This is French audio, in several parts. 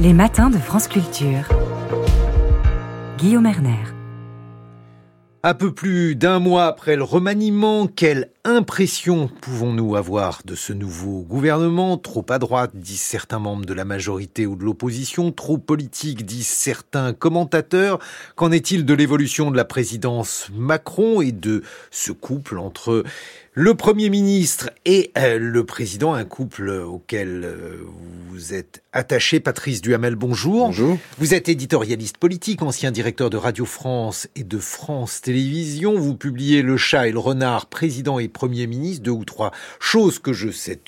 Les matins de France Culture. Guillaume Erner. Un peu plus d'un mois après le remaniement, quelle impression pouvons-nous avoir de ce nouveau gouvernement? Trop à droite, disent certains membres de la majorité ou de l'opposition, trop politique, disent certains commentateurs. Qu'en est-il de l'évolution de la présidence Macron et de ce couple entre le Premier ministre et euh, le Président, un couple auquel euh, vous êtes attaché? Patrice Duhamel, bonjour. Bonjour. Vous êtes éditorialiste politique, ancien directeur de Radio France et de France Télévisions. Vous publiez Le chat et le renard, Président et Premier ministre, deux ou trois choses que je sais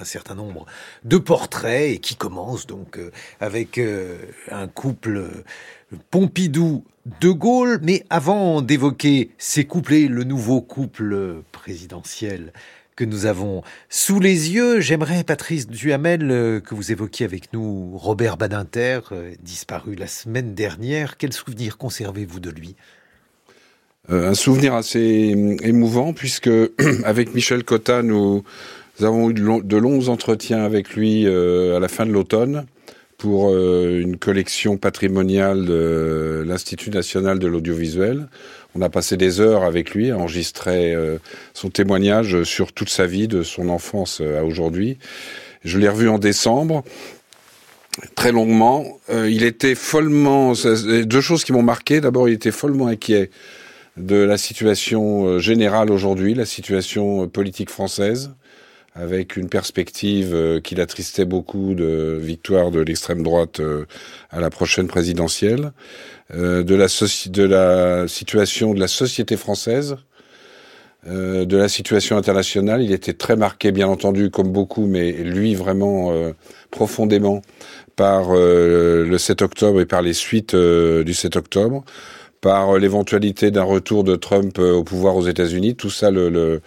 un certain nombre de portraits et qui commencent donc euh, avec un couple Pompidou de Gaulle, mais avant d'évoquer ces couplets, le nouveau couple présidentiel que nous avons sous les yeux, j'aimerais, Patrice Duhamel, euh, que vous évoquiez avec nous Robert Badinter, euh, disparu la semaine dernière. Quel souvenir conservez-vous de lui? euh, Un souvenir assez émouvant, puisque avec Michel Cotta, nous, avons eu de longs entretiens avec lui à la fin de l'automne pour euh, une collection patrimoniale de l'Institut national de l'audiovisuel. On a passé des heures avec lui à enregistrer euh, son témoignage sur toute sa vie, de son enfance à aujourd'hui. Je l'ai revu en décembre, très longuement. Euh, il était follement... Deux choses qui m'ont marqué. D'abord, il était follement inquiet de la situation générale aujourd'hui, la situation politique française avec une perspective euh, qui l'attristait beaucoup de victoire de l'extrême droite euh, à la prochaine présidentielle, euh, de, la de la situation de la société française, de la situation internationale. Il était très marqué, bien entendu, comme beaucoup, mais lui vraiment profondément par le 7 octobre et par les suites du 7 octobre, par l'éventualité d'un retour de Trump au pouvoir aux États-Unis. Tout ça le,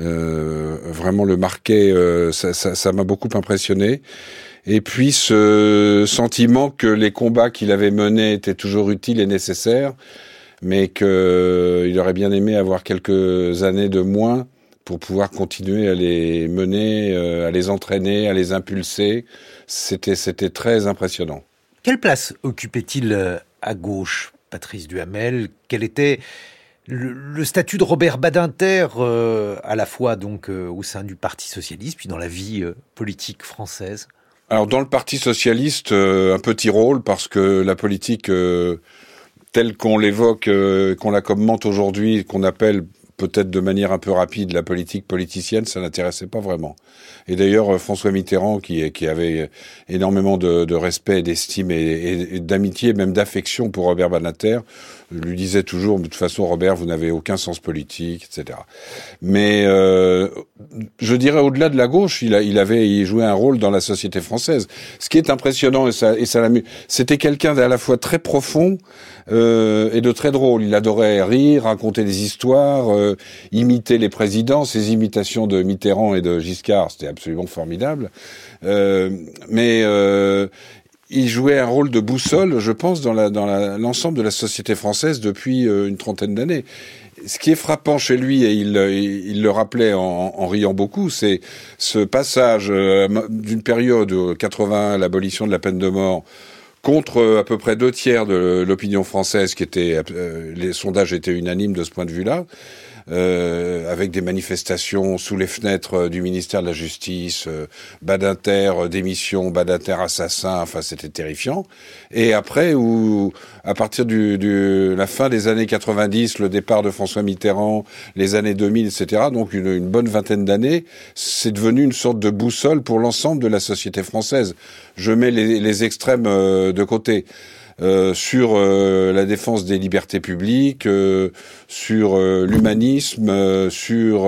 euh, vraiment le marquait, euh, ça m'a beaucoup impressionné. Et puis ce sentiment que les combats qu'il avait menés étaient toujours utiles et nécessaires, mais qu'il euh, aurait bien aimé avoir quelques années de moins pour pouvoir continuer à les mener, à les entraîner, à les impulser. C'était très impressionnant. Quelle place occupait-il à gauche, Patrice Duhamel Quelle était le, statut de Robert Badinter, euh, à la fois donc euh, au sein du Parti socialiste, puis dans la vie euh, politique française? Alors dans le Parti socialiste, un petit rôle parce que la politique telle qu'on l'évoque, qu'on la commente aujourd'hui, qu'on appelle peut-être de manière un peu rapide la politique politicienne, ça n'intéressait pas vraiment. Et d'ailleurs, François Mitterrand, qui, avait énormément de, respect, d'estime et, et d'amitié, même d'affection pour Robert Badinter, lui disait toujours, de toute façon, Robert, vous n'avez aucun sens politique, etc. Mais euh, je dirais, au-delà de la gauche, il, avait jouait un rôle dans la société française. Ce qui est impressionnant, et ça, et ça c'était quelqu'un d'à la fois très profond euh, et de très drôle. Il adorait rire, raconter des histoires, euh, imiter les présidents. Ses imitations de Mitterrand et de Giscard, c'était absolument formidable. Euh, mais euh, il jouait un rôle de boussole, je pense, dans l'ensemble de la société française depuis euh, une trentaine d'années. Ce qui est frappant chez lui, et il, il le rappelait en, en riant beaucoup, c'est ce passage euh, d'une période 80, l'abolition de la peine de mort, contre euh, à peu près deux tiers de l'opinion française, qui était, les sondages étaient unanimes de ce point de vue-là, euh, avec des manifestations sous les fenêtres euh, du ministère de la Justice, euh, Badinter euh, démission, Badinter assassin, enfin c'était terrifiant. Et après, où à partir du, du, la fin des années 90, le départ de François Mitterrand, les années 2000, etc., donc une, une bonne vingtaine d'années, c'est devenu une sorte de boussole pour l'ensemble de la société française. Je mets les, les extrêmes de côté. Euh, sur euh, la défense des libertés publiques, euh, sur l'humanisme, sur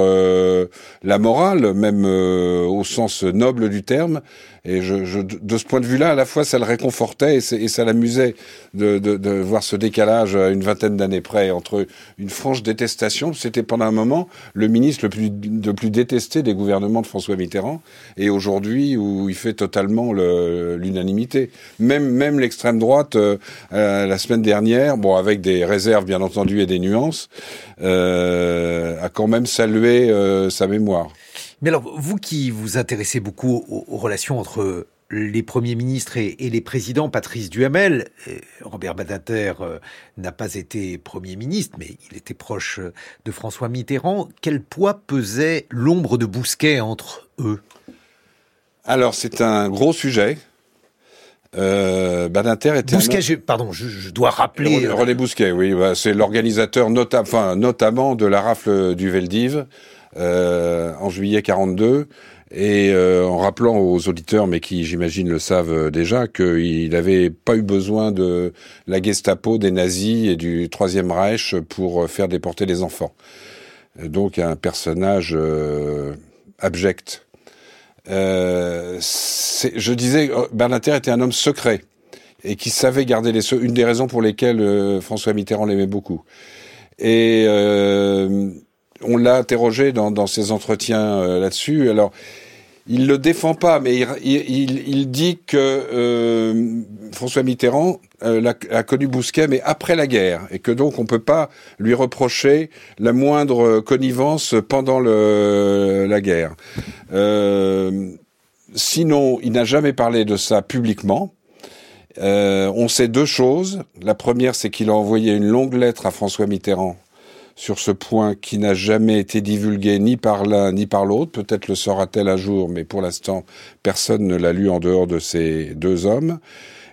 la morale, même au sens noble du terme. Et je, je, de ce point de vue-là, à la fois, ça le réconfortait et, ça l'amusait de, de, de, voir ce décalage à une vingtaine d'années près entre une franche détestation. C'était pendant un moment le ministre le plus, le plus détesté des gouvernements de François Mitterrand, et aujourd'hui où il fait totalement l'unanimité. Même, même l'extrême droite, la semaine dernière, bon, avec des réserves bien entendu et des nuances, euh, a quand même salué euh, sa mémoire. Mais alors, vous qui vous intéressez beaucoup aux, relations entre les premiers ministres et, les présidents, Patrice Duhamel, Robert Badinter euh, n'a pas été Premier ministre, mais il était proche de François Mitterrand. Quel poids pesait l'ombre de Bousquet entre eux? Alors, c'est un gros sujet. Euh, Badinter était Bousquet, pardon, je, dois rappeler. René, Bousquet, oui, bah, c'est l'organisateur notamment de la rafle du Veldiv euh, en juillet 42 et euh, en rappelant aux auditeurs, mais qui j'imagine le savent euh, déjà, qu'il n'avait pas eu besoin de la Gestapo, des nazis et du Troisième Reich pour euh, faire déporter les enfants. Donc un personnage abject. Euh, je disais, Bernater était un homme secret et qui savait garder les une des raisons pour lesquelles François Mitterrand l'aimait beaucoup. Et on l'a interrogé dans, dans ses entretiens euh, là-dessus. Alors, il le défend pas, mais il, dit que euh, François Mitterrand euh, a, connu Bousquet, mais après la guerre, et que donc on peut pas lui reprocher la moindre connivence pendant la guerre. sinon, il n'a jamais parlé de ça publiquement. on sait deux choses. La première, c'est qu'il a envoyé une longue lettre à François Mitterrand sur ce point qui n'a jamais été divulgué ni par l'un ni par l'autre. Peut-être le saura-t-elle un jour, mais pour l'instant, personne ne l'a lu en dehors de ces deux hommes.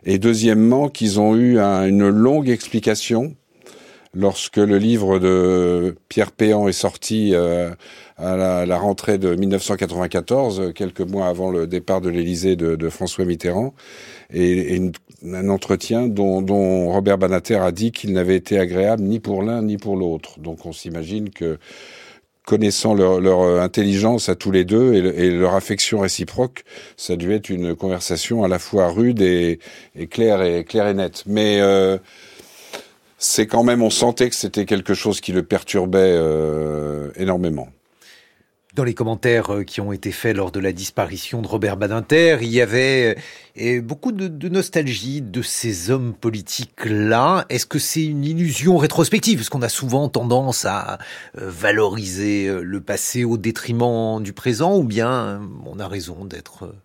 Et deuxièmement, qu'ils ont eu une longue explication lorsque le livre de Pierre Péan est sorti euh, à la, rentrée de 1994, quelques mois avant le départ de l'Élysée de, François Mitterrand, et, un entretien dont, Robert Banater a dit qu'il n'avait été agréable ni pour l'un ni pour l'autre. Donc on s'imagine que connaissant leur, leur, intelligence à tous les deux et, leur affection réciproque, ça a dû être une conversation à la fois rude et, et claire et claire et nette. Mais euh, c'est quand même, on sentait que c'était quelque chose qui le perturbait euh, énormément. Dans les commentaires euh, qui ont été faits lors de la disparition de Robert Badinter, il y avait euh, beaucoup de, nostalgie de ces hommes politiques-là. Est-ce que c'est une illusion rétrospective? Parce qu'on a souvent tendance à valoriser le passé au détriment du présent, ou bien on a raison d'être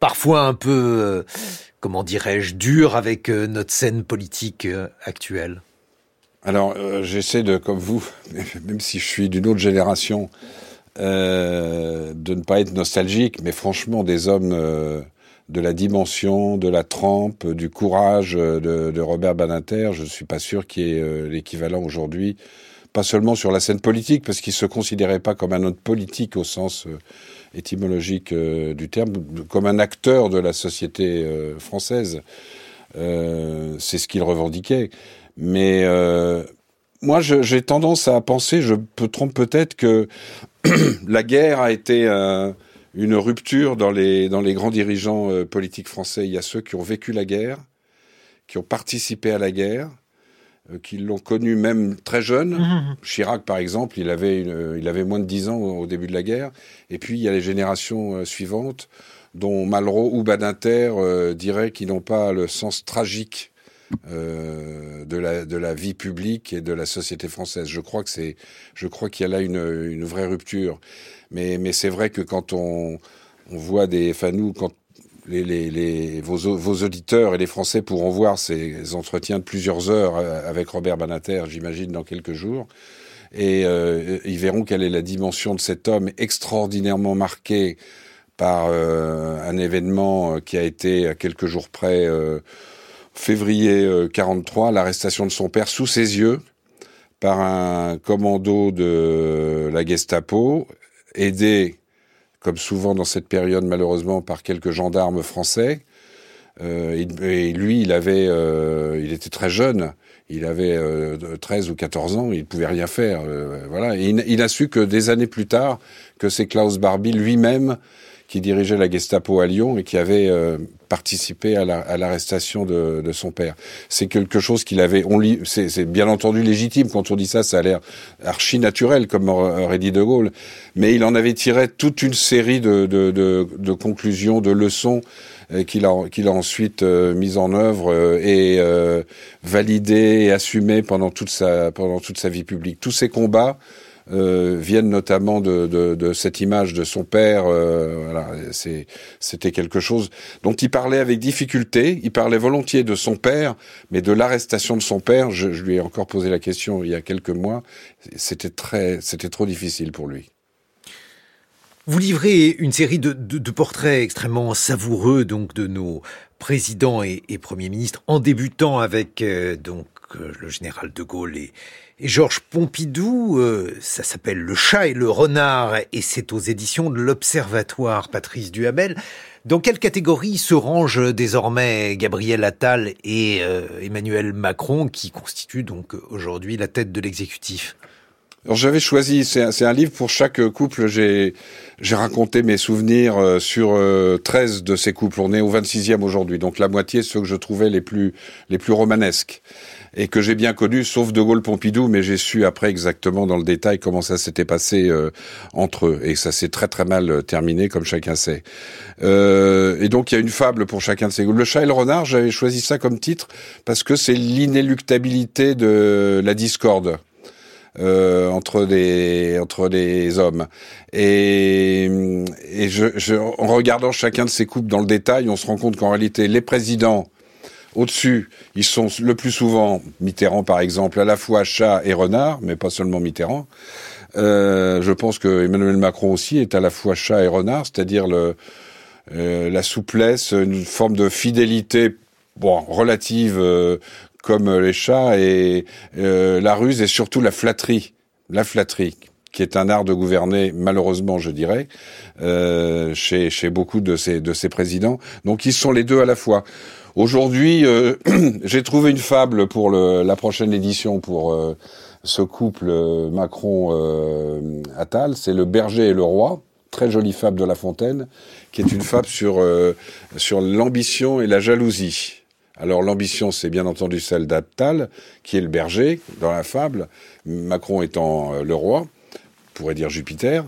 parfois un peu, comment dirais-je, dur avec notre scène politique actuelle? Alors, euh, j'essaie de, comme vous, même si je suis d'une autre génération, euh, de ne pas être nostalgique, mais franchement, des hommes euh, de la dimension, de la trempe, du courage de, Robert Badinter, je ne suis pas sûr qu'il y ait l'équivalent aujourd'hui, pas seulement sur la scène politique, parce qu'il se considérait pas comme un homme politique au sens étymologique du terme, comme un acteur de la société française. C'est ce qu'il revendiquait. Mais euh, moi, j'ai tendance à penser, je me trompe peut-être, que la guerre a été euh, une rupture dans les, dans les grands dirigeants euh, politiques français. Il y a ceux qui ont vécu la guerre, qui ont participé à la guerre, qui l'ont connu même très jeune. Mmh, mmh. Chirac, par exemple, il avait, une, il avait moins de 10 ans au, début de la guerre. Et puis, il y a les générations suivantes, dont Malraux ou Badinter diraient qu'ils n'ont pas le sens tragique euh, de, la, vie publique et de la société française. Je crois que c'est, je crois qu'il y a là une, vraie rupture. Mais, c'est vrai que quand on, voit des, enfin nous, quand les, vos, auditeurs et les Français pourront voir ces entretiens de plusieurs heures euh, avec Robert Banater, j'imagine, dans quelques jours. Et euh, ils verront quelle est la dimension de cet homme extraordinairement marqué par un événement qui a été à quelques jours près février 43, euh, l'arrestation de son père sous ses yeux par un commando de la Gestapo, aidé, comme souvent dans cette période malheureusement, par quelques gendarmes français. Euh, et lui, il avait, euh, il était très jeune. Il avait 13 ou 14 ans. Il pouvait rien faire. voilà. il, il, a su que des années plus tard que c'est Klaus Barbie lui-même qui dirigeait la Gestapo à Lyon et qui avait euh, participé à l'arrestation de, son père. C'est quelque chose qu'il avait. On c'est bien entendu légitime quand on dit ça. Ça a l'air archi naturel, comme aurait dit De Gaulle. Mais il en avait tiré toute une série de, conclusions, de leçons euh, qu'il a, ensuite euh, mise en œuvre et euh, validé et assumé pendant toute sa pendant toute sa vie publique. Tous ces combats euh, viennent notamment de, cette image de son père. Euh, c'était quelque chose dont il parlait avec difficulté. Il parlait volontiers de son père, mais de l'arrestation de son père, je, lui ai encore posé la question il y a quelques mois. C'était très, c'était trop difficile pour lui. Vous livrez une série de, portraits extrêmement savoureux donc de nos présidents et, et premiers ministres, en débutant avec euh, donc euh, le général de Gaulle et, Georges Pompidou. Euh, ça s'appelle Le chat et le renard et c'est aux éditions de l'Observatoire Patrice Duhamel. Dans quelle catégorie se rangent désormais Gabriel Attal et Emmanuel Macron qui constituent donc aujourd'hui la tête de l'exécutif? J'avais choisi, c'est un, livre pour chaque couple. J'ai raconté mes souvenirs euh, sur 13 euh, de ces couples. On est au 26e aujourd'hui, donc la moitié ceux que je trouvais les plus les plus romanesques et que j'ai bien connus, sauf De Gaulle Pompidou, mais j'ai su après exactement dans le détail comment ça s'était passé euh, entre eux. Et ça s'est très très mal terminé, comme chacun sait. Euh, et donc il y a une fable pour chacun de ces couples. Le chat et le renard, j'avais choisi ça comme titre parce que c'est l'inéluctabilité de la discorde euh, entre des entre des hommes. Et, et je, je, en regardant chacun de ces couples dans le détail, on se rend compte qu'en réalité, les présidents au-dessus, ils sont le plus souvent, Mitterrand par exemple, à la fois chat et renard, mais pas seulement Mitterrand. Euh, je pense que Emmanuel Macron aussi est à la fois chat et renard, c'est-à-dire euh, la souplesse, une forme de fidélité relative euh, comme les chats et la ruse et surtout la flatterie. La flatterie qui est un art de gouverner, malheureusement, je dirais, euh, chez, chez beaucoup de ces, de ces présidents. Donc, ils sont les deux à la fois. Aujourd'hui, euh, j'ai trouvé une fable pour le, la prochaine édition pour euh, ce couple euh, Macron-Attal. C'est le berger et le roi. Très jolie fable de La Fontaine, qui est une fable sur, sur l'ambition et la jalousie. Alors l'ambition, c'est bien entendu celle d'Attal, qui est le berger dans la fable, Macron étant euh, le roi, pourrait dire Jupiter,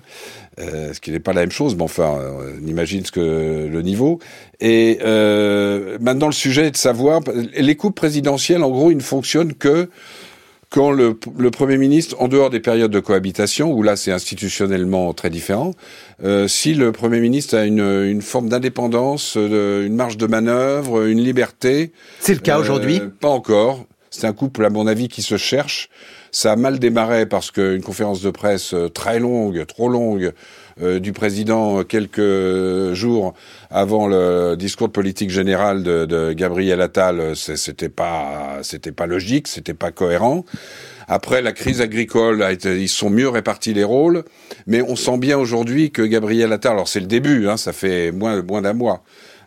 euh, ce qui n'est pas la même chose, mais enfin, on imagine ce que le niveau. Et euh, maintenant, le sujet est de savoir, les coupes présidentielles, en gros, ils ne fonctionnent que quand le, Premier ministre, en dehors des périodes de cohabitation, où là c'est institutionnellement très différent, euh, si le Premier ministre a une, une forme d'indépendance, une marge de manœuvre, une liberté. C'est le cas euh, aujourd'hui Pas encore. C'est un couple, à mon avis, qui se cherche. Ça a mal démarré parce qu'une conférence de presse euh, très longue, trop longue, euh, du président quelques jours avant le discours de politique générale de, de Gabriel Attal, c'était pas, c'était pas logique, c'était pas cohérent. Après la crise agricole, ils sont mieux répartis les rôles, mais on sent bien aujourd'hui que Gabriel Attal, alors c'est le début, hein, ça fait moins, moins d'un mois,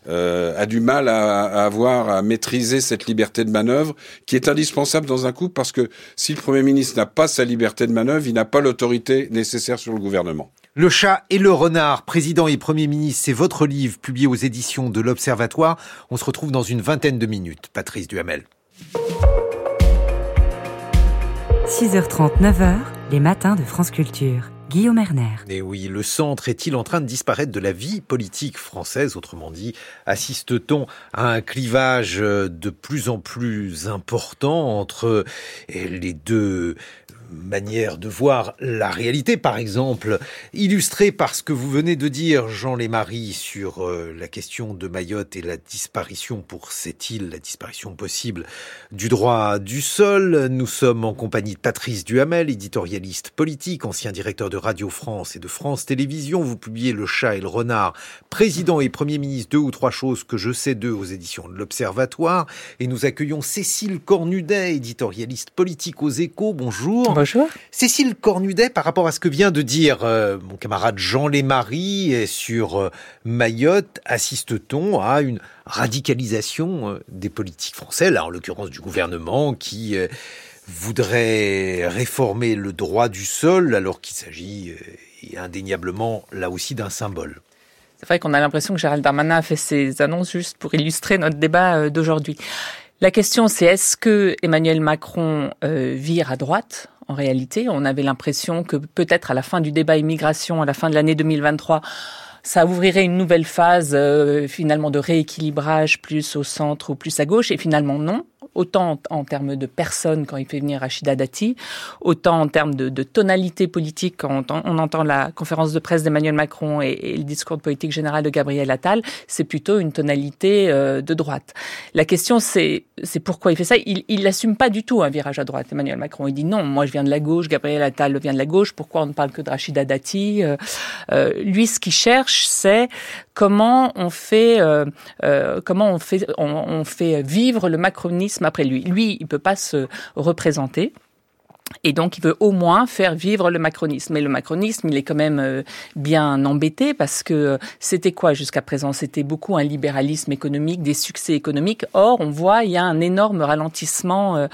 euh, a du mal à, à, avoir à maîtriser cette liberté de manœuvre qui est indispensable dans un coup parce que si le Premier ministre n'a pas sa liberté de manœuvre, il n'a pas l'autorité nécessaire sur le gouvernement. Le chat et le renard, président et premier ministre, c'est votre livre publié aux éditions de l'Observatoire. On se retrouve dans une vingtaine de minutes. Patrice Duhamel. 6h30, 9h, les matins de France Culture. Guillaume Erner. Oui, le centre est-il en train de disparaître de la vie politique française? Autrement dit, assiste-t-on à un clivage de plus en plus important entre les deux manière de voir la réalité, par exemple, illustrée par ce que vous venez de dire, Jean Lémarie, sur euh, la question de Mayotte et la disparition pour cette île, la disparition possible du droit du sol. Nous sommes en compagnie de Patrice Duhamel, éditorialiste politique, ancien directeur de Radio France et de France Télévisions. Vous publiez Le chat et le renard, président et premier ministre, deux ou trois choses que je sais d'eux aux éditions de l'Observatoire. Et nous accueillons Cécile Cornudet, éditorialiste politique aux échos. Bonjour. Bonjour. Cécile Cornudet, par rapport à ce que vient de dire euh, mon camarade Jean Lémarie sur euh, Mayotte, assiste-t-on à une radicalisation euh, des politiques français, là en l'occurrence du gouvernement, qui voudrait réformer le droit du sol alors qu'il s'agit indéniablement là aussi d'un symbole? C'est vrai qu'on a l'impression que Gérald Darmanin a fait ses annonces juste pour illustrer notre débat d'aujourd'hui. La question, c'est est-ce que Emmanuel Macron vire à droite? En réalité. On avait l'impression que peut-être à la fin du débat immigration, à la fin de l'année 2023, ça ouvrirait une nouvelle phase euh, finalement de rééquilibrage plus au centre ou plus à gauche et finalement non. Autant en, termes de personnes quand il fait venir Rachida Dati, autant en termes de, tonalité politique quand on, entend la conférence de presse d'Emmanuel Macron et, le discours de politique générale de Gabriel Attal, c'est plutôt une tonalité euh, de droite. La question, c'est pourquoi il fait ça. Il n'assume pas du tout un virage à droite, Emmanuel Macron. Il dit non, moi je viens de la gauche, Gabriel Attal vient de la gauche, pourquoi on ne parle que de Rachida Dati euh, euh, Lui, ce qu'il cherche, c'est comment on fait, comment on fait, on fait vivre le macronisme après lui. Lui, il peut pas se représenter. Et donc, il veut au moins faire vivre le macronisme. Mais le macronisme, il est quand même euh, bien embêté parce que euh, c'était quoi jusqu'à présent? C'était beaucoup un libéralisme économique, des succès économiques. Or, on voit, il y a un énorme ralentissement, euh,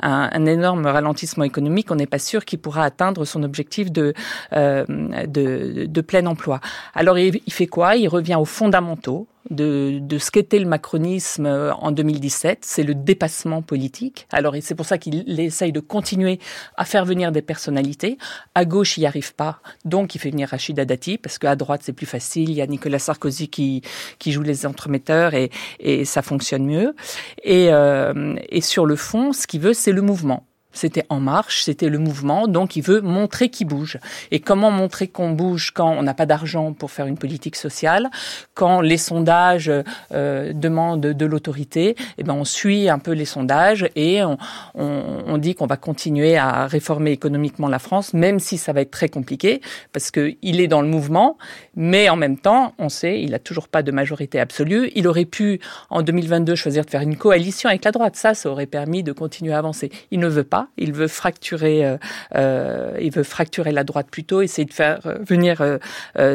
un, énorme ralentissement économique. On n'est pas sûr qu'il pourra atteindre son objectif de, de plein emploi. Alors, il fait quoi? Il revient aux fondamentaux de, de ce qu'était le macronisme euh, en 2017, c'est le dépassement politique. Alors c'est pour ça qu'il essaye de continuer à faire venir des personnalités. À gauche, il n'y arrive pas, donc il fait venir Rachida Dati, parce qu'à droite, c'est plus facile. Il y a Nicolas Sarkozy qui, qui joue les entremetteurs et, et ça fonctionne mieux. Et, euh, et sur le fond, ce qu'il veut, c'est le mouvement. C'était En Marche, c'était le mouvement, donc il veut montrer qu'il bouge. Et comment montrer qu'on bouge quand on n'a pas d'argent pour faire une politique sociale, quand les sondages euh, demandent de l'autorité, eh ben on suit un peu les sondages et on, on, on dit qu'on va continuer à réformer économiquement la France, même si ça va être très compliqué, parce qu'il est dans le mouvement, mais en même temps, on sait, il n'a toujours pas de majorité absolue. Il aurait pu, en 2022, choisir de faire une coalition avec la droite. Ça, ça aurait permis de continuer à avancer. Il ne veut pas. Il veut fracturer, euh, euh, il veut fracturer la droite plutôt, essayer de faire euh, venir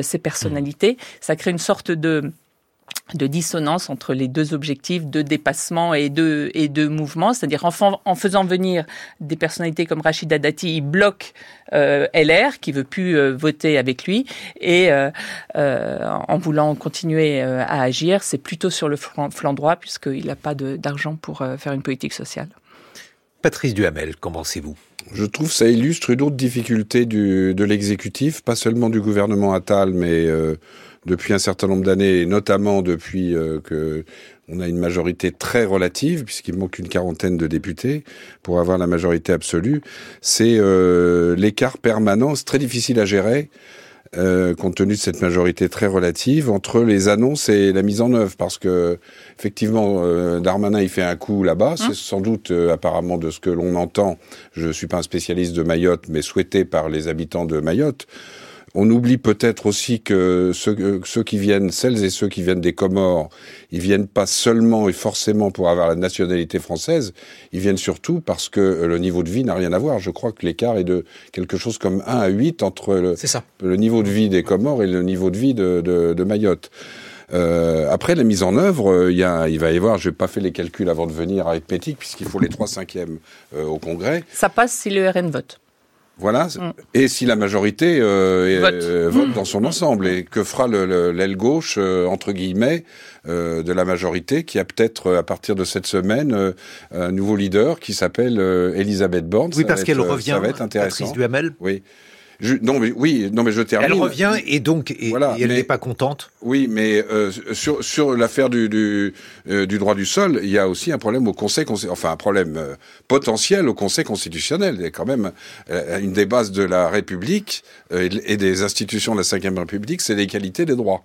ses personnalités. Ça crée une sorte de dissonance entre les deux objectifs de dépassement et de, et mouvement, c'est-à-dire en, faisant venir des personnalités comme Rachida Dati, il bloque LR qui veut plus voter avec lui et en voulant continuer à agir, c'est plutôt sur le flanc droit puisqu'il n'a pas d'argent pour faire une politique sociale. Patrice Duhamel, qu'en pensez-vous? Je trouve que ça illustre une autre difficulté de l'exécutif, pas seulement du gouvernement Attal, mais euh, depuis un certain nombre d'années, et notamment depuis euh, que on a une majorité très relative, puisqu'il manque une quarantaine de députés pour avoir la majorité absolue. C'est euh, l'écart permanent, c'est très difficile à gérer euh, compte tenu de cette majorité très relative, entre les annonces et la mise en œuvre. Parce que, effectivement, euh, Darmanin, il fait un coup là-bas. C'est hein sans doute, euh, apparemment, de ce que l'on entend, je ne suis pas un spécialiste de Mayotte, mais souhaité par les habitants de Mayotte. On oublie peut-être aussi que ceux, ceux, qui viennent, celles et ceux qui viennent des Comores, ils viennent pas seulement et forcément pour avoir la nationalité française, ils viennent surtout parce que le niveau de vie n'a rien à voir. Je crois que l'écart est de quelque chose comme 1 à 8 entre le, le niveau de vie des Comores et le niveau de vie de, de, de Mayotte. Euh, après la mise en œuvre, il, y a, il va y avoir, je n'ai pas fait les calculs avant de venir avec Pétic, puisqu'il faut les 3 cinquièmes euh, au Congrès. Ça passe si le RN vote. Voilà. Mm. Et si la majorité euh, vote. Euh, vote. dans son ensemble, et que fera l'aile gauche euh, entre guillemets euh, de la majorité, qui a peut-être à partir de cette semaine un nouveau leader qui s'appelle Elisabeth Borne. Oui, parce qu'elle revient. Ça va être intéressant. Patrice Duhamel. Oui non, mais oui, non, mais je termine. Elle revient et donc et, elle n'est pas contente. Oui, mais euh, sur sur l'affaire du du, euh, du, droit du sol, il y a aussi un problème au Conseil, enfin un problème euh, potentiel au Conseil constitutionnel. Il y a quand même une des bases de la République et des institutions de la Ve République, c'est l'égalité des droits.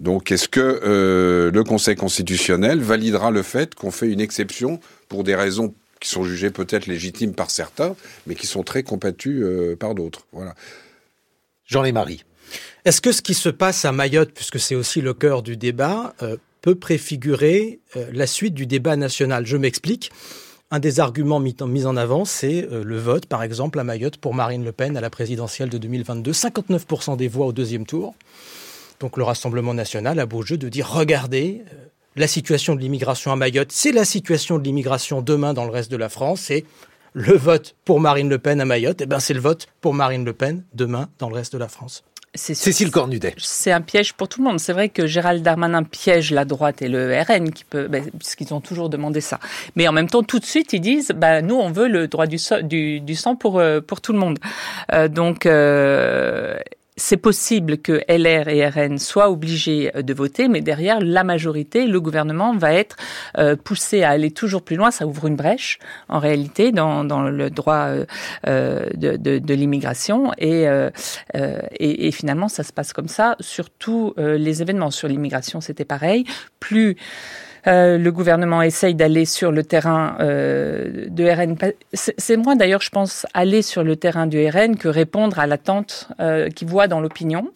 Donc, est-ce que le Conseil constitutionnel validera le fait qu'on fait une exception pour des raisons qui sont jugés peut-être légitimes par certains, mais qui sont très combattus euh, par d'autres. Voilà. Jean Lémarie. Est-ce que ce qui se passe à Mayotte, puisque c'est aussi le cœur du débat, euh, peut préfigurer euh, la suite du débat national? Je m'explique. Un des arguments mis en, avant, c'est le vote, par exemple, à Mayotte pour Marine Le Pen à la présidentielle de 2022. 59% des voix au deuxième tour. Donc le Rassemblement national a beau jeu de dire regardez, la situation de l'immigration à Mayotte, c'est la situation de l'immigration demain dans le reste de la France, et le vote pour Marine Le Pen à Mayotte, eh ben c'est le vote pour Marine Le Pen demain dans le reste de la France. Cécile Cornudet. C'est un piège pour tout le monde. C'est vrai que Gérald Darmanin piège la droite et le RN, qui peut, ben, puisqu'ils ont toujours demandé ça. Mais en même temps, tout de suite, ils disent, bah, nous, on veut le droit du, du, du sang pour, euh, pour tout le monde. Euh, donc, euh, c'est possible que LR et RN soient obligés euh, de voter, mais derrière, la majorité, le gouvernement va être euh, poussé à aller toujours plus loin. Ça ouvre une brèche, en réalité, dans, dans le droit euh, de, de, de l'immigration. Et, et, et, finalement, ça se passe comme ça sur tous les événements. Sur l'immigration, c'était pareil. Plus euh, le gouvernement essaye d'aller sur le terrain euh, de RN. C'est moins d'ailleurs, je pense, aller sur le terrain du RN que répondre à l'attente euh, qu'il voit dans l'opinion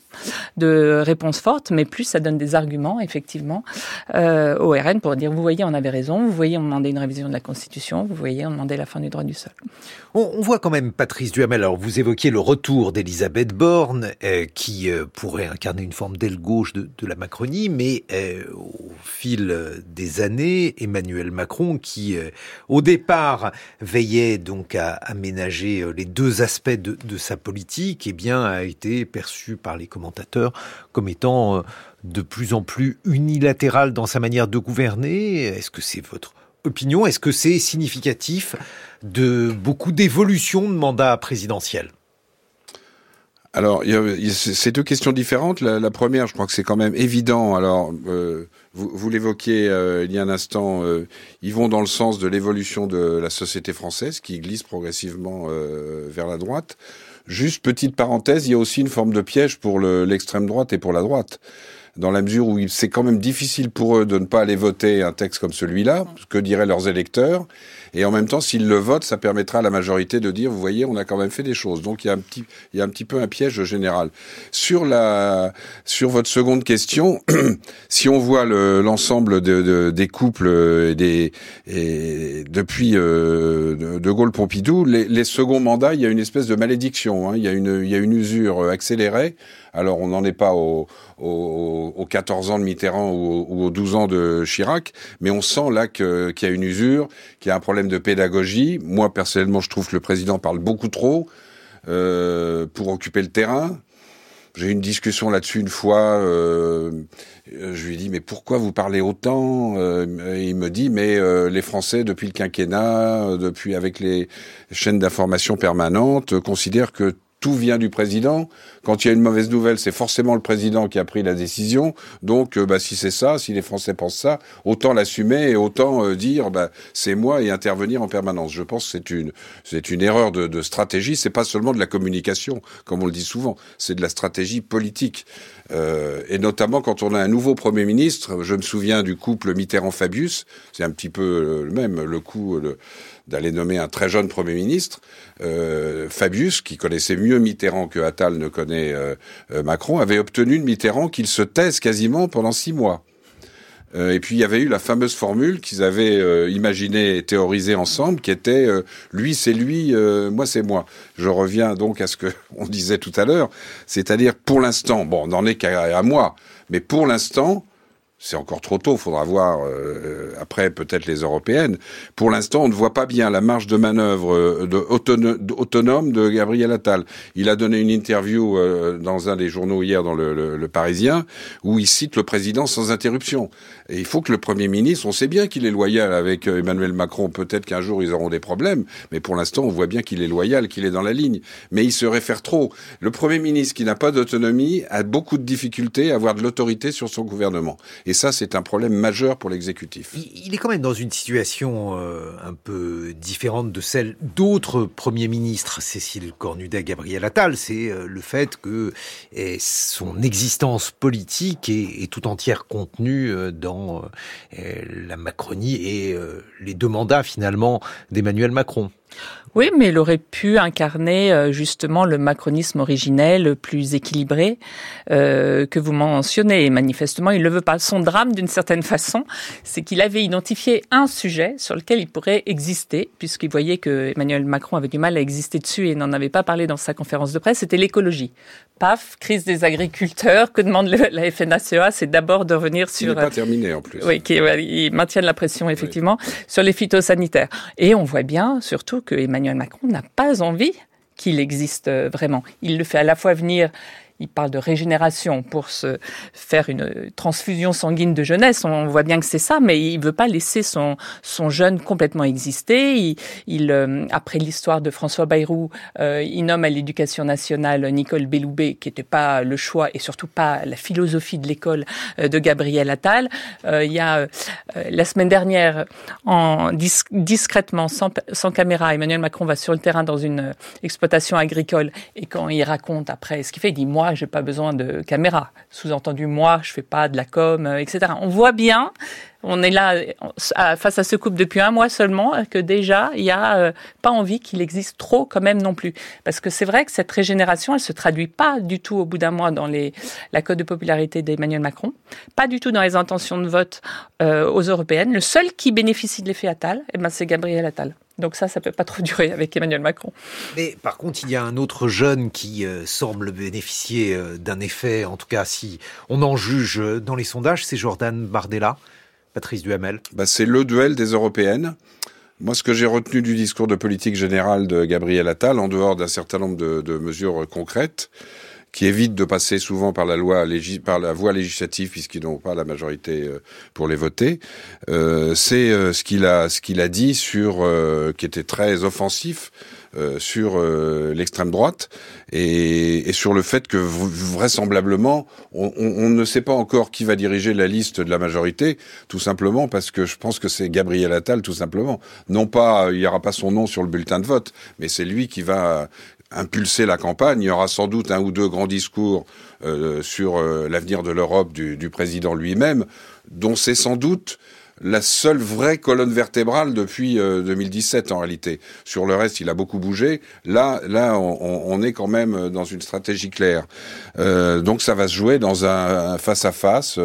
de réponses fortes, mais plus ça donne des arguments, effectivement, euh, au RN pour dire, vous voyez, on avait raison, vous voyez, on demandait une révision de la Constitution, vous voyez, on demandait la fin du droit du sol. On, voit quand même, Patrice Duhamel, alors vous évoquiez le retour d'Elisabeth Borne, qui pourrait incarner une forme d'aile gauche de, de, la Macronie, mais au fil des années, Emmanuel Macron, qui au départ veillait donc à aménager les deux aspects de, de sa politique, eh bien a été perçu par les commentateurs comme étant euh, de plus en plus unilatéral dans sa manière de gouverner. Est-ce que c'est votre opinion? Est-ce que c'est significatif de beaucoup d'évolutions de mandat présidentiel? Alors, c'est deux questions différentes. La, première, je crois que c'est quand même évident. Alors, euh, vous, vous l'évoquiez euh, il y a un instant, ils vont dans le sens de l'évolution de la société française qui glisse progressivement vers la droite. Juste petite parenthèse, il y a aussi une forme de piège pour l'extrême droite et pour la droite dans la mesure où c'est quand même difficile pour eux de ne pas aller voter un texte comme celui-là, que diraient leurs électeurs, et en même temps, s'ils le votent, ça permettra à la majorité de dire, vous voyez, on a quand même fait des choses. Donc il y a un petit, il y a un petit peu un piège général. Sur la, sur votre seconde question, si on voit l'ensemble de, des couples et des, et depuis euh, de Gaulle-Pompidou, les, les, seconds mandats, il y a une espèce de malédiction. Hein. Il y a une, il y a une usure accélérée. Alors on n'en est pas aux au, 14 ans de Mitterrand ou, aux 12 ans de Chirac, mais on sent là qu'il y a une usure, qu'il y a un problème de pédagogie. Moi, personnellement, je trouve que le président parle beaucoup trop euh, pour occuper le terrain. J'ai eu une discussion là-dessus une fois. Euh, je lui dit mais pourquoi vous parlez autant euh, Il me dit mais les Français depuis le quinquennat, depuis avec les chaînes d'information permanentes, considèrent que tout vient du président. Quand il y a une mauvaise nouvelle, c'est forcément le président qui a pris la décision. Donc, euh, bah, si c'est ça, si les Français pensent ça, autant l'assumer et autant euh, dire, bah, c'est moi et intervenir en permanence. Je pense que c'est une, erreur de, de stratégie. C'est pas seulement de la communication, comme on le dit souvent. C'est de la stratégie politique. Euh, et notamment quand on a un nouveau Premier ministre, je me souviens du couple Mitterrand-Fabius, c'est un petit peu le même, le coup d'aller nommer un très jeune Premier ministre. Fabius, qui connaissait mieux Mitterrand que Attal ne connaît euh, euh, Macron, avait obtenu de Mitterrand qu'il se taise quasiment pendant six mois. et puis il y avait eu la fameuse formule qu'ils avaient imaginée et théorisée ensemble, qui était lui c'est lui, moi c'est moi. Je reviens donc à ce que on disait tout à l'heure, c'est-à-dire pour l'instant, bon, on n'en est qu'à moi, mais pour l'instant, c'est encore trop tôt, faudra voir euh, après peut-être les européennes. Pour l'instant, on ne voit pas bien la marge de manœuvre euh, de autonome de Gabriel Attal. Il a donné une interview euh, dans un des journaux hier dans le, le, Parisien où il cite le président sans interruption. Et il faut que le Premier ministre, on sait bien qu'il est loyal avec Emmanuel Macron, peut-être qu'un jour ils auront des problèmes, mais pour l'instant on voit bien qu'il est loyal, qu'il est dans la ligne. Mais il se réfère trop. Le Premier ministre qui n'a pas d'autonomie a beaucoup de difficultés à avoir de l'autorité sur son gouvernement. Et ça, c'est un problème majeur pour l'exécutif. Il est quand même dans une situation euh, un peu différente de celle d'autres premiers ministres. Cécile Cornudet, Gabriel Attal, c'est euh, le fait que eh, son existence politique est, tout entière contenue euh, dans eh, la Macronie et les deux mandats finalement d'Emmanuel Macron. Oui, mais il aurait pu incarner euh, justement le macronisme originel, plus équilibré euh, que vous mentionnez. Et manifestement, il ne le veut pas. Son drame, d'une certaine façon, c'est qu'il avait identifié un sujet sur lequel il pourrait exister, puisqu'il voyait que Emmanuel Macron avait du mal à exister dessus et n'en avait pas parlé dans sa conférence de presse. C'était l'écologie. Paf, crise des agriculteurs. Que demande la FNACEA C'est d'abord de revenir sur. Il n'est pas terminé en plus. Oui, qui, ils maintiennent la pression effectivement sur les phytosanitaires. Et on voit bien surtout que Emmanuel Macron n'a pas envie qu'il existe euh, vraiment. Il le fait à la fois venir il parle de régénération pour se faire une transfusion sanguine de jeunesse. On voit bien que c'est ça, mais il veut pas laisser son, son jeune complètement exister. Il, euh, après l'histoire de François Bayrou, euh, il nomme à l'éducation nationale Nicole Belloubet, qui n'était pas le choix et surtout pas la philosophie de l'école euh, de Gabriel Attal. il y a la semaine dernière, en discrètement, sans, sans caméra, Emmanuel Macron va sur le terrain dans une exploitation agricole et quand il raconte après ce qu'il fait, il dit moi j'ai pas besoin de caméra. Sous-entendu moi je fais pas de la com, etc. On voit bien on est là face à ce couple depuis un mois seulement, que déjà, il n'y a euh, pas envie qu'il existe trop quand même non plus. Parce que c'est vrai que cette régénération, elle se traduit pas du tout au bout d'un mois dans la cote de popularité d'Emmanuel Macron, pas du tout dans les intentions de vote euh, aux européennes. Le seul qui bénéficie de l'effet Attal, eh ben, c'est Gabriel Attal. Donc ça, ça peut pas trop durer avec Emmanuel Macron. Mais par contre, il y a un autre jeune qui euh, semble bénéficier d'un effet, en tout cas si on en juge dans les sondages, c'est Jordan Bardella. Patrice Duhamel bah, C'est le duel des européennes. Moi, ce que j'ai retenu du discours de politique générale de Gabriel Attal, en dehors d'un certain nombre de, mesures concrètes, qui évitent de passer souvent par la loi par la voie législative puisqu'ils n'ont pas la majorité euh, pour les voter, euh, c'est euh, ce qu'il a ce qu'il a dit sur qui était très offensif euh, sur euh, l'extrême droite et, et, sur le fait que vraisemblablement on, on, ne sait pas encore qui va diriger la liste de la majorité, tout simplement parce que je pense que c'est Gabriel Attal, tout simplement. Non pas, il n'y aura pas son nom sur le bulletin de vote, mais c'est lui qui va impulser la campagne. Il y aura sans doute un ou deux grands discours euh, sur l'avenir de l'Europe du, du, président lui-même, dont c'est sans doute la seule vraie colonne vertébrale depuis 2017 euh, en réalité. Sur le reste, il a beaucoup bougé. Là, là, on, est quand même dans une stratégie claire. Euh, donc, ça va se jouer dans un face à face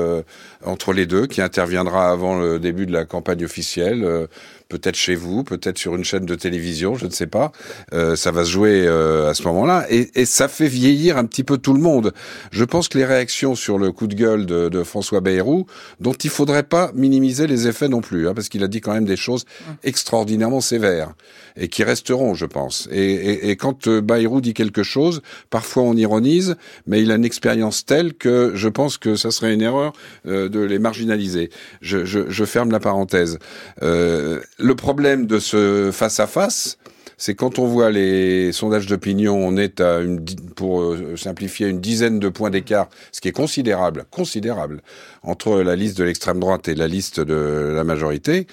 entre les deux, qui interviendra avant le début de la campagne officielle. Peut-être chez vous, peut-être sur une chaîne de télévision, je ne sais pas. Euh, ça va se jouer euh, à ce moment-là, et, et, ça fait vieillir un petit peu tout le monde. Je pense que les réactions sur le coup de gueule de, de François Bayrou, dont il faudrait pas minimiser les effets non plus, hein, parce qu'il a dit quand même des choses extraordinairement sévères et qui resteront, je pense. Et, et, et quand euh, Bayrou dit quelque chose, parfois on ironise, mais il a une expérience telle que je pense que ça serait une erreur euh, de les marginaliser. Je, je, je ferme la parenthèse. Euh, le problème de ce face-à-face, c'est quand on voit les sondages d'opinion, on est à une, pour euh, simplifier, une dizaine de points d'écart, ce qui est considérable, considérable, entre la liste de l'extrême droite et la liste de la majorité.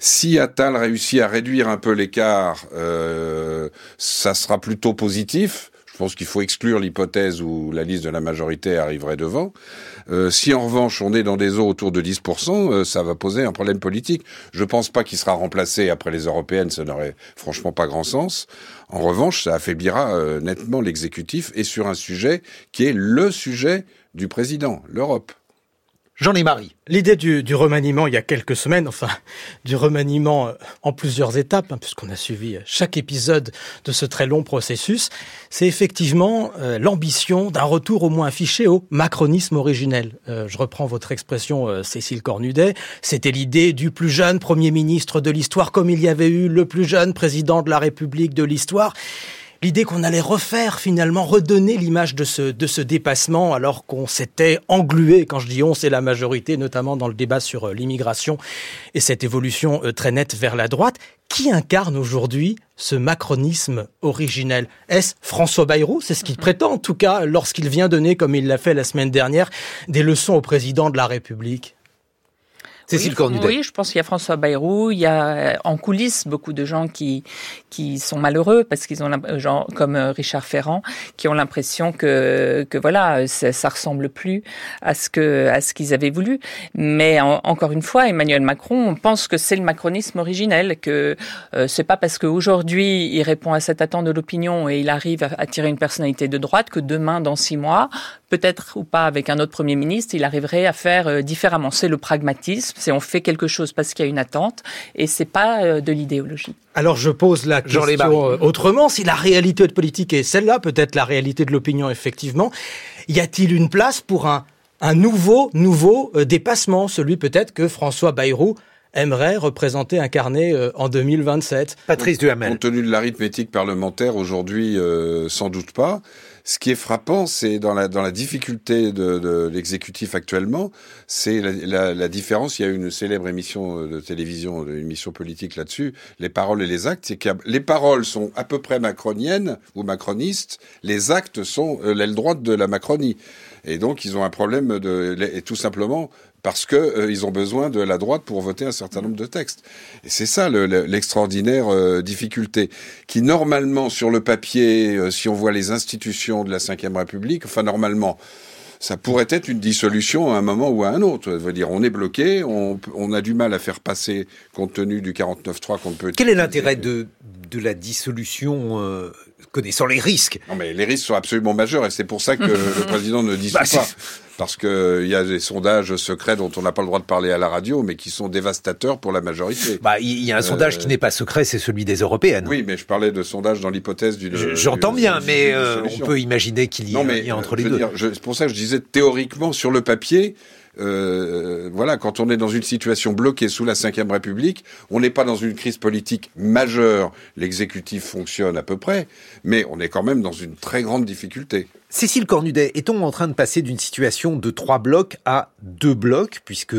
Si Attal réussit à réduire un peu l'écart, euh, ça sera plutôt positif. Je pense qu'il faut exclure l'hypothèse où la liste de la majorité arriverait devant. Euh, si en revanche on est dans des eaux autour de 10%, euh, ça va poser un problème politique. Je pense pas qu'il sera remplacé après les européennes, ça n'aurait franchement pas grand sens. En revanche, ça affaiblira euh, nettement l'exécutif et sur un sujet qui est le sujet du président, l'Europe. J'en ai Marie. L'idée du, du, remaniement il y a quelques semaines, enfin du remaniement euh, en plusieurs étapes, hein, puisqu'on a suivi euh, chaque épisode de ce très long processus, c'est effectivement euh, l'ambition d'un retour au moins affiché au macronisme originel. je reprends votre expression, Cécile Cornudet, c'était l'idée du plus jeune Premier ministre de l'histoire, comme il y avait eu le plus jeune président de la République de l'histoire l'idée qu'on allait refaire finalement, redonner l'image de ce, de ce dépassement alors qu'on s'était englué, quand je dis on, c'est la majorité, notamment dans le débat sur euh, l'immigration et cette évolution euh, très nette vers la droite. Qui incarne aujourd'hui ce macronisme originel? Est-ce François Bayrou? C'est ce qu'il prétend en tout cas lorsqu'il vient donner, comme il l'a fait la semaine dernière, des leçons au président de la République Cécile oui, Oui, je pense qu'il y a François Bayrou, il y a en coulisses beaucoup de gens qui qui sont malheureux parce qu'ils ont genre comme euh, Richard Ferrand qui ont l'impression que que voilà ça, ça, ressemble plus à ce que à ce qu'ils avaient voulu. Mais encore une fois, Emmanuel Macron pense que c'est le macronisme originel, que euh, c'est pas parce qu'aujourd'hui il répond à cette attente de l'opinion et il arrive à attirer une personnalité de droite que demain, dans six mois, peut-être ou pas avec un autre premier ministre, il arriverait à faire euh, différemment. C'est le pragmatisme c'est on fait quelque chose parce qu'il y a une attente et c'est pas euh, de l'idéologie. Alors je pose la question euh, autrement, si la réalité de politique est celle-là, peut-être la réalité de l'opinion effectivement, y a-t-il une place pour un, un nouveau nouveau euh, dépassement, celui peut-être que François Bayrou aimerait représenter, incarner euh, en 2027 Patrice Duhamel. Compte tenu de l'arithmétique parlementaire aujourd'hui, euh, sans doute pas. Ce qui est frappant, c'est dans la, dans la difficulté de, de l'exécutif actuellement, c'est la, la, la, différence. Il y a une célèbre émission de télévision, une émission politique là-dessus, les paroles et les actes. C'est les paroles sont à peu près macroniennes ou macronistes, les actes sont euh, l'aile droite de la Macronie. Et donc, ils ont un problème de, et tout simplement, parce que euh, ils ont besoin de la droite pour voter un certain nombre de textes. Et c'est ça l'extraordinaire le, euh, difficulté, qui normalement sur le papier, euh, si on voit les institutions de la Ve République, enfin normalement, ça pourrait être une dissolution à un moment ou à un autre. Ça veut dire, on est bloqué, on, on a du mal à faire passer compte tenu du 49.3 qu'on peut. Quel est l'intérêt de, de la dissolution connaissant les risques? Non, mais les risques sont absolument majeurs et c'est pour ça que le président ne dissout bah, pas parce qu'il y a des sondages secrets dont on n'a pas le droit de parler à la radio, mais qui sont dévastateurs pour la majorité. Bah, il y a un euh... sondage qui n'est pas secret, c'est celui des européennes. Oui, mais je parlais de sondage dans l'hypothèse d'une. J'entends bien, mais euh, on peut imaginer qu'il y, y, a entre les deux. C'est pour ça que je disais théoriquement sur le papier, euh, voilà, quand on est dans une situation bloquée sous la Ve République, on n'est pas dans une crise politique majeure. L'exécutif fonctionne à peu près, mais on est quand même dans une très grande difficulté. Cécile Cornudet, est-on en train de passer d'une situation de trois blocs à deux blocs, puisque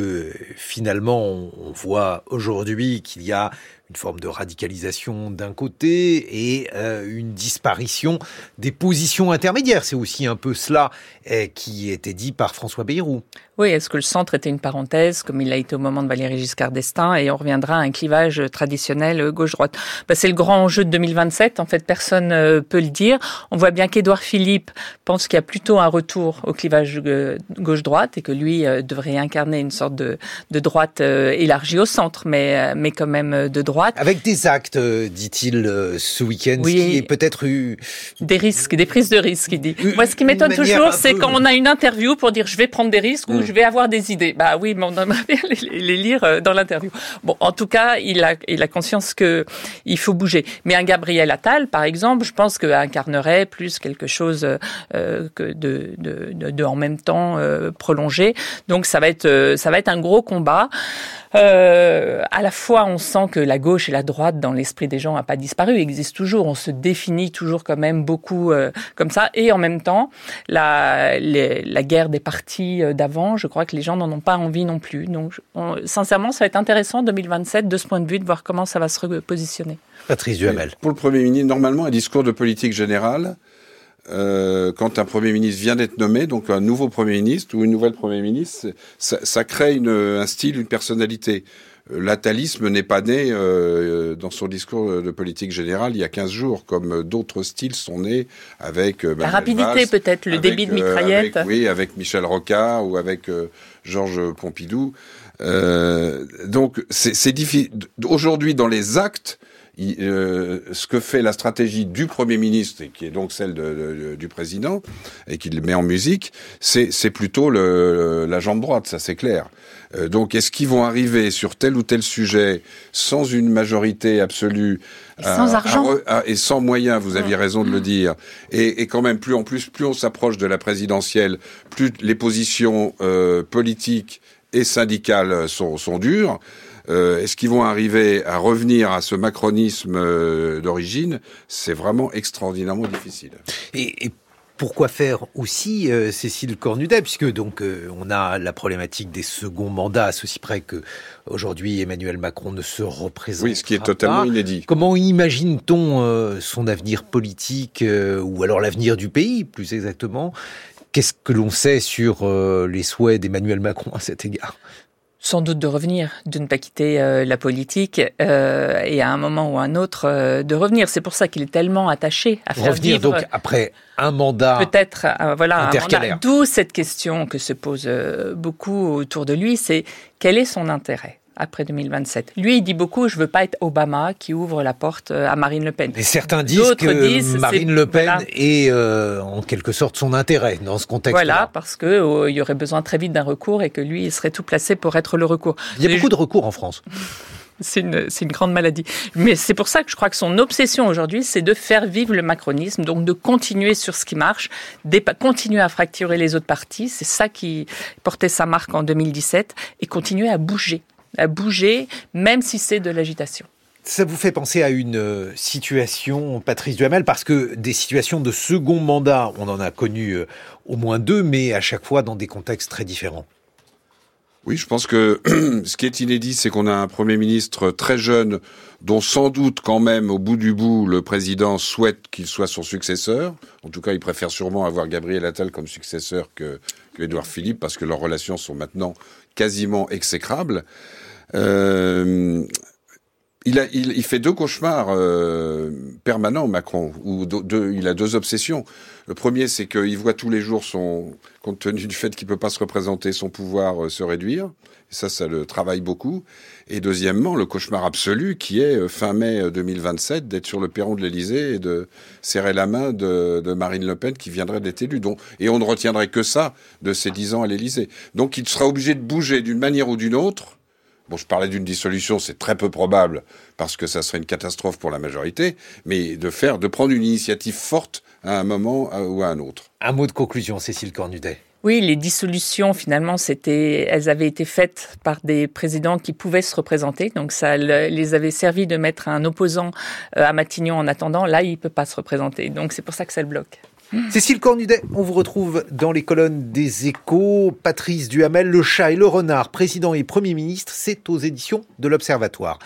finalement on voit aujourd'hui qu'il y a une forme de radicalisation d'un côté et euh, une disparition des positions intermédiaires. C'est aussi un peu cela eh, qui était dit par François Bayrou. Oui, est-ce que le centre était une parenthèse, comme il l'a été au moment de Valéry Giscard d'Estaing, et on reviendra à un clivage traditionnel gauche-droite bah, C'est le grand enjeu de 2027, en fait, personne ne euh, peut le dire. On voit bien qu'Édouard Philippe pense qu'il y a plutôt un retour au clivage euh, gauche-droite et que lui euh, devrait incarner une sorte de, de droite élargie au centre, mais, mais quand même de droite avec des actes, euh, dit-il euh, ce week-end, oui. qui est peut-être eu... Des risques, des prises de risques, il dit. Moi, ce qui m'étonne toujours, c'est quand on a une interview pour dire je vais prendre des risques ou mm. je vais avoir des idées. Bah oui, mais on aimerait bien les, les, lire euh, dans l'interview. Bon, en tout cas, il a, il a conscience que il faut bouger. Mais un Gabriel Attal, par exemple, je pense qu'incarnerait plus quelque chose euh, que de, de, de, de, en même temps euh, prolongé. Donc ça va être, ça va être un gros combat. Euh, à la fois, on sent que la gauche et la droite, dans l'esprit des gens, n'a pas disparu, existe toujours. On se définit toujours quand même beaucoup euh, comme ça. Et en même temps, la, les, la guerre des partis euh, d'avant, je crois que les gens n'en ont pas envie non plus. Donc, on, sincèrement, ça va être intéressant 2027 de ce point de vue de voir comment ça va se repositionner. Patrice Duhamel. Pour le Premier ministre, normalement, un discours de politique générale, euh, quand un Premier ministre vient d'être nommé, donc un nouveau Premier ministre ou une nouvelle Premier ministre, ça, ça crée une, un style, une personnalité. L'atalisme n'est pas né euh, dans son discours de politique générale il y a 15 jours, comme d'autres styles sont nés avec... Euh, La rapidité peut-être, le avec, débit de mitraillette. Avec, oui, avec Michel Rocard ou avec euh, Georges Pompidou. donc c'est difficile. Aujourd'hui, dans les actes, euh, ce que fait la stratégie du Premier ministre, et qui est donc celle de, de, du président, et qu'il met en musique, c'est plutôt le, la jambe droite, ça c'est clair. Euh, donc est-ce qu'ils vont arriver sur tel ou tel sujet sans une majorité absolue et sans argent à, et sans moyens, vous aviez raison de le dire, et, et, quand même plus en plus, plus on s'approche de la présidentielle, plus les positions euh, politiques et syndicales sont, sont dures. Euh, Est-ce qu'ils vont arriver à revenir à ce macronisme euh, d'origine? C'est vraiment extraordinairement difficile. Et, et pourquoi faire aussi euh, Cécile Cornudet, puisque donc euh, on a la problématique des seconds mandats, à ceci près que aujourd'hui Emmanuel Macron ne se représente Oui, ce qui est totalement pas. inédit. Comment imagine-t-on euh, son avenir politique ou alors l'avenir du pays, plus exactement? Qu'est-ce que l'on sait sur les souhaits d'Emmanuel Macron à cet égard? Sans doute de revenir, de ne pas quitter euh, la politique euh, et à un moment ou à un autre euh, de revenir. C'est pour ça qu'il est tellement attaché à faire revenir vivre donc après un mandat peut-être euh, voilà intercalaire. D'où cette question que se pose euh, beaucoup autour de lui, c'est quel est son intérêt? Après 2027. Lui, il dit beaucoup, je veux pas être Obama qui ouvre la porte euh, à Marine Le Pen. Et certains disent que disent, Marine Le Pen voilà. est euh, en quelque sorte son intérêt dans ce contexte. -là. Voilà, parce que euh, il y aurait besoin très vite d'un recours et que lui, il serait tout placé pour être le recours. Il y a beaucoup de recours en France. c'est une, une grande maladie. Mais c'est pour ça que je crois que son obsession aujourd'hui, c'est de faire vivre le macronisme, donc de continuer sur ce qui marche, continuer à fracturer les autres partis. C'est ça qui portait sa marque en 2017 et continuer à bouger à bouger, même si c'est de l'agitation. Ça vous fait penser à une euh, situation, Patrice Duhamel, parce que des situations de second mandat, on en a connu euh, au moins deux, mais à chaque fois dans des contextes très différents. Oui, je pense que ce qui est inédit, c'est qu'on a un Premier ministre très jeune, dont sans doute quand même, au bout du bout, le président souhaite qu'il soit son successeur. En tout cas, il préfère sûrement avoir Gabriel Attal comme successeur que, que Édouard Philippe, parce que leurs relations sont maintenant quasiment exécrables. Euh, il, a, il, il, fait deux cauchemars euh, permanents, Macron, ou deux, il a deux obsessions. Le premier, c'est qu'il voit tous les jours son, compte tenu du fait qu'il peut pas se représenter, son pouvoir euh, se réduire. Et ça, ça le travaille beaucoup. Et deuxièmement, le cauchemar absolu qui est euh, fin mai 2027 d'être sur le perron de l'Élysée et de serrer la main de, de, Marine Le Pen qui viendrait d'être élue. Donc, et on ne retiendrait que ça de ses dix ans à l'Élysée. Donc, il sera obligé de bouger d'une manière ou d'une autre Bon, je parlais d'une dissolution, c'est très peu probable parce que ça serait une catastrophe pour la majorité, mais de faire, de prendre une initiative forte à un moment ou à un autre. Un mot de conclusion, Cécile Cornudet. Oui, les dissolutions, finalement, c'était, elles avaient été faites par des présidents qui pouvaient se représenter. Donc, ça les avait servi de mettre un opposant euh, à Matignon en attendant. Là, il peut pas se représenter. Donc, c'est pour ça que ça le bloque. Cécile Cornudet, on vous retrouve dans les colonnes des échos. Patrice Duhamel, Le chat et le renard, président et premier ministre, c'est aux éditions de l'Observatoire.